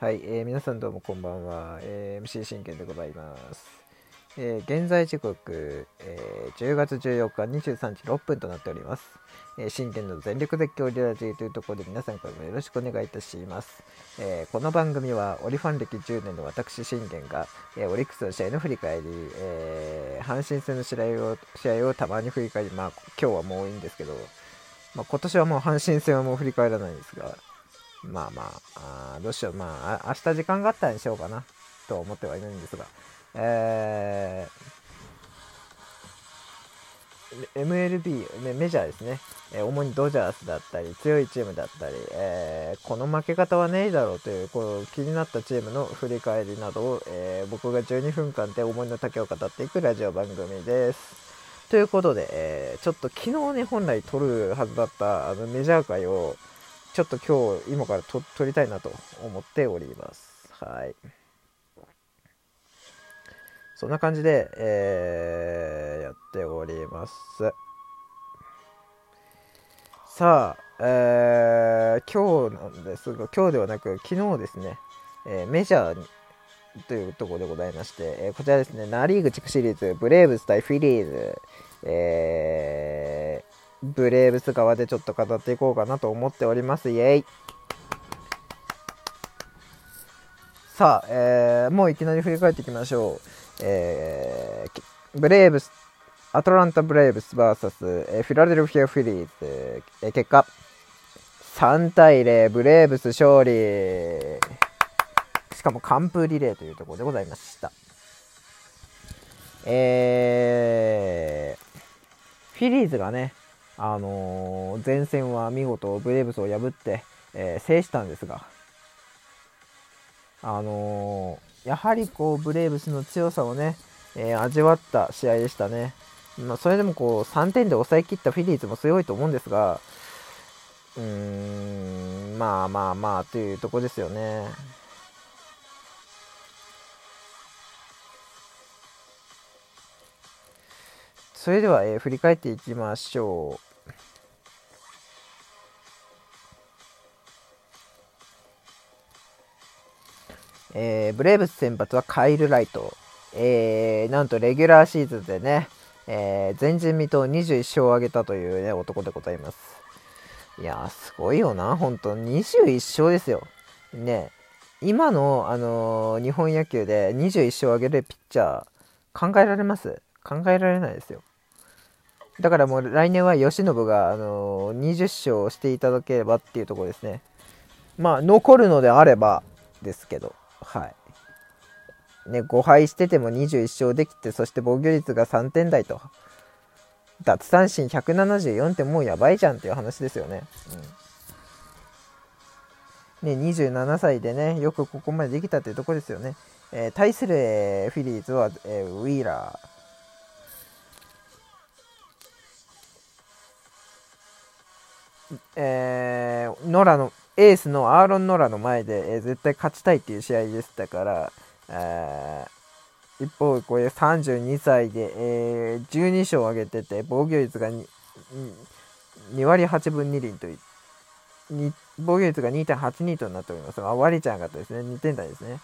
はい、えー、皆さんどうもこんばんは、えー、MC 真剣でございます、えー、現在時刻、えー、10月14日23時6分となっております、えー、真剣の全力絶叫リラジーというところで皆さんからもよろしくお願いいたします、えー、この番組はオリファン歴10年の私真剣が、えー、オリックスの試合の振り返り、えー、阪神戦の試合を試合をたまに振り返りまあ今日はもういいんですけど、まあ、今年はもう阪神戦はもう振り返らないんですがまあまあ、あどうしよう。まあ、明日時間があったらにしようかな。と思ってはいるんですが。えー、MLB、メジャーですね、えー、主にドジャースだったり、強いチームだったり、えー、この負け方はねえだろうというこう気になったチームの振り返りなどを、え僕が12分間で思いの丈を語っていくラジオ番組です。ということで、えちょっと昨日ね、本来撮るはずだったあのメジャー界を、ちょっと今日、今からと撮りたいなと思っております。はい。そんな感じで、えー、やっております。さあ、えー、今日なんですが、今日ではなく、昨日ですね、えー、メジャーというところでございまして、えー、こちらですね、ナ・リーグ地区シリーズ、ブレーブス対フィリーズ、えー、ブレーブス側でちょっと語っていこうかなと思っております。イェイさあ、えー、もういきなり振り返っていきましょう。えー、ブレーブス、アトランタ・ブレーブス VS、えー、フィラデルフィア・フィリーズ、えー、結果、3対0、ブレーブス勝利。しかも完封リレーというところでございました。えー、フィリーズがね、あのー、前線は見事ブレーブスを破って、えー、制したんですが、あのー、やはりこうブレーブスの強さをね、え味わった試合でしたね。まあ、それでもこう3点で抑えきったフィリーズも強いと思うんですが、うーん、まあまあまあというとこですよね。それでは、えー、振り返っていきましょう。えー、ブレーブス先発はカイル・ライト。えー、なんとレギュラーシーズンでね、えー、前人未到21勝を挙げたというね、男でございます。いや、すごいよな、本当21勝ですよ。ね、今の、あのー、日本野球で21勝を挙げるピッチャー、考えられます？考えられないですよ。だからもう来年は由伸が、あのー、20勝していただければっていうところですね。まあ、残るのであればですけど。はい。ね、5敗してても21勝できて、そして防御率が3点台と。奪三振174ってもうやばいじゃんっていう話ですよね。うん、ね、27歳でね、よくここまでできたっていうとこですよね。えー、対する、えー、フィリーズは、えー、ウィーラー。えー、ノラのエースのアーロン・ノラの前で、えー、絶対勝ちたいっていう試合でしたから、えー、一方、これ32歳で、えー、12勝を挙げてて、防御率が 2, 2割8分2厘という防御率が2.82となっております。あ、割れちゃなかったですね。2点台ですね。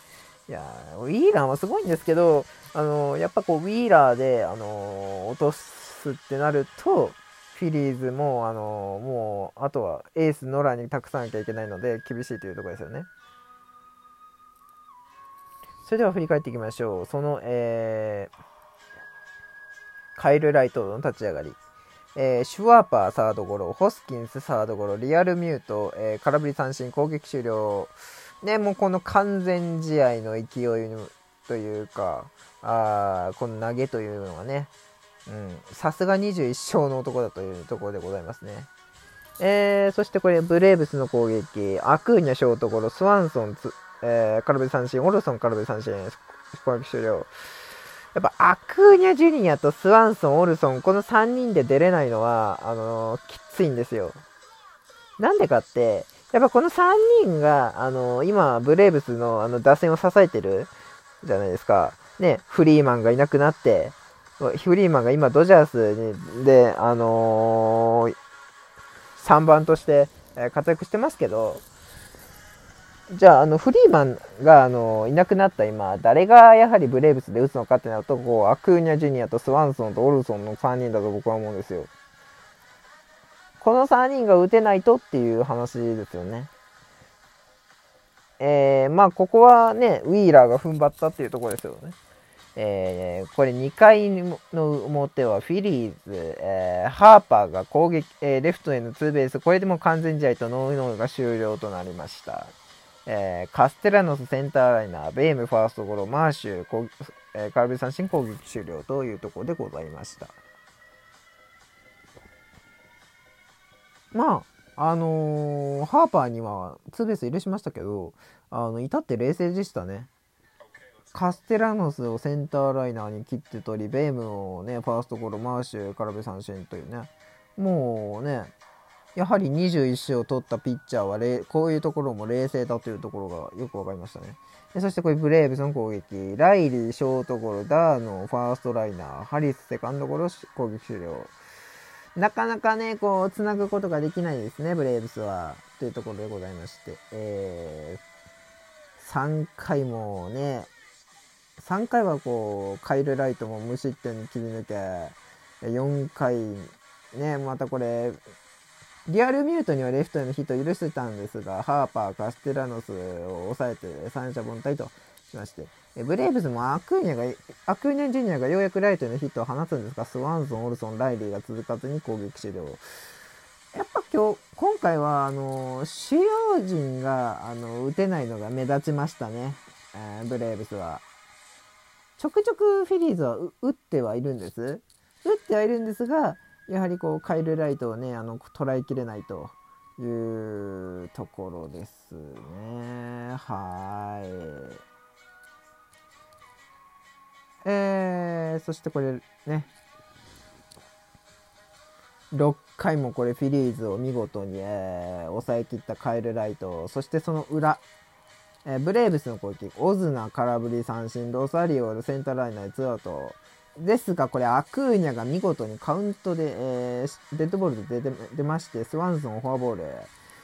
いやウィーラーもすごいんですけど、あのー、やっぱこう、ウィーラーで、あのー、落とすってなると、フィリーズも、あのもう、あとはエース、ノラに託さなきゃいけないので、厳しいというところですよね。それでは振り返っていきましょう。その、えー、カイル・ライトの立ち上がり。えー、シュワーパーサードゴロ、ホスキンスサードゴロ、リアルミュート、えー、空振り三振、攻撃終了。ね、もうこの完全試合の勢いというか、あこの投げというのがね、さすが21勝の男だというところでございますね。えー、そしてこれ、ブレーブスの攻撃、アクーニャショートゴロ、スワンソンつ、えー、空振り三振、オルソン空振り三振、攻撃終了。やっぱアクーニャジュニアとスワンソン、オルソン、この3人で出れないのは、あのー、きついんですよ。なんでかって、やっぱこの3人が、あのー、今、ブレーブスのあの打線を支えてるじゃないですか。ね、フリーマンがいなくなって、フリーマンが今ドジャースにで、あのー、3番として活躍してますけど、じゃあ、あの、フリーマンが、あの、いなくなった今、誰がやはりブレーブスで打つのかってなると、こう、アクーニャ・ジュニアとスワンソンとオルソンの3人だと僕は思うんですよ。この3人が打てないとっていう話ですよね。えー、まあ、ここはね、ウィーラーが踏ん張ったっていうところですよね。えー、これ2回の表はフィリーズ、えー、ハーパーが攻撃、えー、レフトへのツーベース、これでも完全試合とノーノーが終了となりました。えカステラノスセンターライナー、ベームファーストゴロ、マーシュ、えー、空振り三振攻撃終了というところでございました。まあ、あのー、ハーパーにはツーベース許しましたけど、あの、至って冷静でしたね。カステラノスをセンターライナーに切って取り、ベームをね、ファーストゴロ、マーシュ、空振三振というね、もうね、やはり21勝取ったピッチャーはこういうところも冷静だというところがよく分かりましたね。でそしてこれブレーブスの攻撃、ライリー、ショートゴロ、ダーノ、ファーストライナー、ハリス、セカンドゴロ、攻撃終了。なかなかね、こう、つなぐことができないですね、ブレーブスは。というところでございまして。えー、3回もね、3回はこうカイル・ライトも無失点に切り抜け4回ねまたこれリアルミュートにはレフトへのヒットを許してたんですがハーパーカステラノスを抑えて三者凡退としましてブレーブスもアクーニャがアクーニャジュニアがようやくライトへのヒットを放つんですがスワンソンオルソンライリーが続かずに攻撃終了やっぱ今日今回はあの主要陣があの打てないのが目立ちましたね、えー、ブレーブスは。ちょくちょくフィリーズは打ってはいるんです。打ってはいるんですが、やはりこうカイル・ライトをね、あの捉えきれないというところですね。はい。えー、そしてこれね、6回もこれフィリーズを見事に、えー、抑えきったカイル・ライト、そしてその裏、えー、ブレーブスの攻撃、オズナ空振り三振、ロサリオセンターライナーツーアウト。ですが、これ、アクーニャが見事にカウントで、えー、デッドボールで出出まして、スワンソンフォアボール。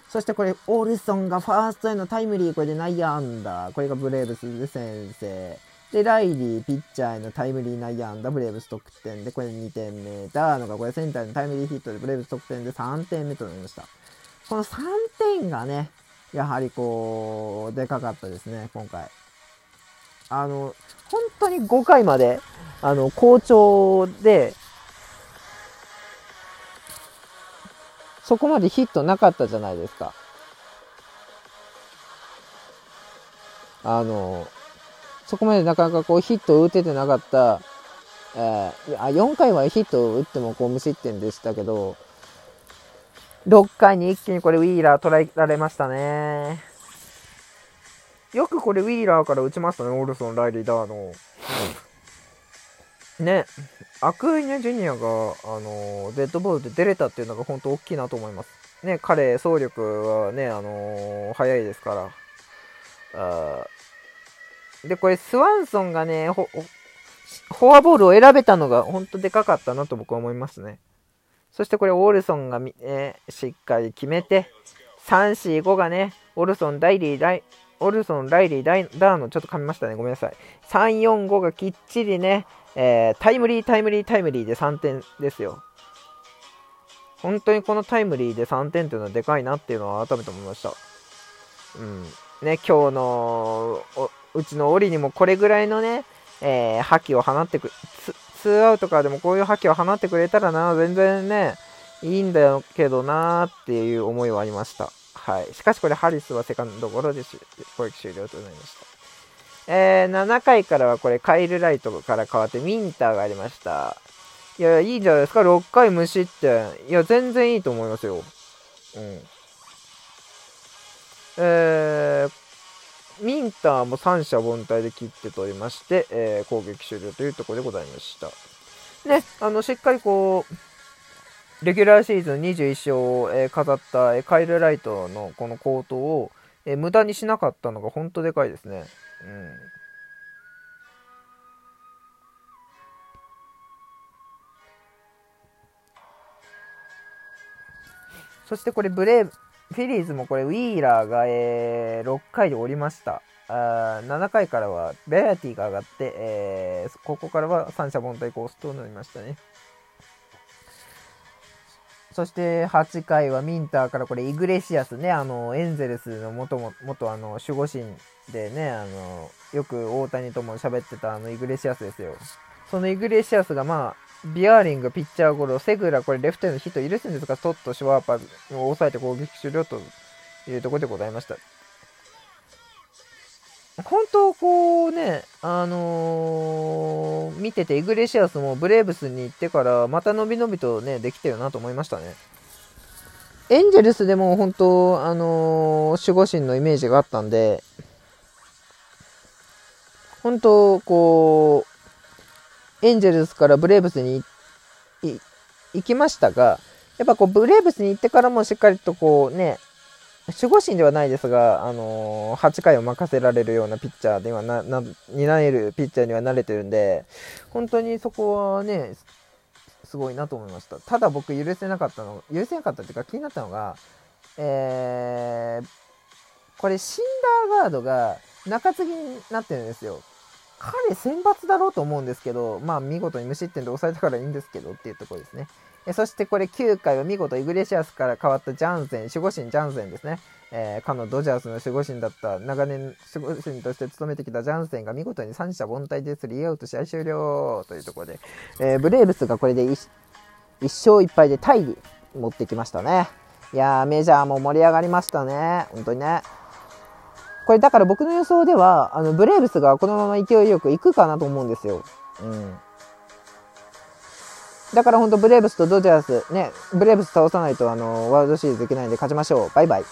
そしてこれ、オルソンがファーストへのタイムリー、これで内野安打。これがブレーブスで先制。で、ライリー、ピッチャーへのタイムリー内野安打、ブレーブス得点で、これ2点目。ダーノがこれセンターへのタイムリーヒットで、ブレーブス得点で3点目となりました。この3点がね、やはりこう、でかかったですね、今回。あの、本当に5回まで、あの、好調で、そこまでヒットなかったじゃないですか。あの、そこまでなかなかこうヒットを打ててなかった、えー、あ4回はヒットを打ってもこう無失点でしたけど、6回に一気にこれウィーラー捉えられましたね。よくこれウィーラーから打ちましたね、オルソン、ライリー・ダーの。ね、アクーニャ・ジュニアが、あのデッドボールで出れたっていうのが本当大きいなと思います。ね、彼、走力はね、あのー、速いですから。で、これ、スワンソンがね、フォアボールを選べたのが本当でかかったなと僕は思いますね。そしてこれ、オルソンが、えー、しっかり決めて、3、4、5がね、オルソン、ダイリー、ライオルソン、ライリー、ダイダーノ、ちょっと噛みましたね。ごめんなさい。3、4、5がきっちりね、えー、タイムリー、タイムリー、タイムリーで3点ですよ。本当にこのタイムリーで3点っていうのはでかいなっていうのは改めて思いました。うん。ね、今日のうちのオリにもこれぐらいのね、えー、覇気を放ってくツーアウトからでもこういう覇気を放ってくれたらな、全然ね、いいんだけどなーっていう思いはありました。はい。しかしこれ、ハリスはセカンドゴロで攻撃終了となりました。えー、7回からはこれ、カイル・ライトから変わってミンターがありました。いや、いいじゃないですか？6回無失点。いや、全然いいと思いますよ。うん。えー、ミンターも三者凡退で切って取りまして、えー、攻撃終了というところでございました。ね、あの、しっかりこう、レギュラーシーズン21勝を、えー、飾った、えー、カイル・ライトのこの好投を、えー、無駄にしなかったのが本当でかいですね。うん。そしてこれブレーフィリーズもこれ、ウィーラーが、えー、6回で降りました。あ7回からはベアティが上がって、えー、ここからは三者凡退コースとなりましたね。そして8回はミンターからこれイグレシアスね、あの、エンゼルスの元も、元あの、守護神でね、あの、よく大谷とも喋ってたあのイグレシアスですよ。そのイグレシアスがまあ、ビアーリング、ピッチャーゴロ、セグラ、これレフトへのヒット許すんですが、ストット、シュワーバーを抑えて攻撃終了というところでございました。本当こうね、あのー、見てて、イグレシアスもブレーブスに行ってから、また伸び伸びとね、できてるなと思いましたね。エンジェルスでも本当、あのー、守護神のイメージがあったんで、本当、こう、エンジェルスからブレーブスに行きましたが、やっぱこう、ブレーブスに行ってからもしっかりとこうね、守護神ではないですが、あのー、8回を任せられるようなピッチャーではな、な、担えるピッチャーには慣れてるんで、本当にそこはね、すごいなと思いました。ただ僕許せなかったの、許せなかったっていうか気になったのが、えー、これシンダーガードが中継ぎになってるんですよ。彼選抜だろうと思うんですけど、まあ見事に無失点で抑えたからいいんですけどっていうところですね。えそしてこれ9回は見事イグレシアスから変わったジャンセン、守護神ジャンセンですね。えー、かのドジャースの守護神だった長年守護神として務めてきたジャンセンが見事に三者凡退でスリーアウト試合終了というところで、えー、ブレーブスがこれで 1, 勝1敗でタイに持ってきましたね。いやー、メジャーも盛り上がりましたね。本当にね。これだから僕の予想では、あの、ブレーブスがこのまま勢いよく行くかなと思うんですよ。うん。だから本当ブレーブスとドジャース、ね、ブレーブス倒さないとあのワールドシリーズできないんで勝ちましょう。バイバイ。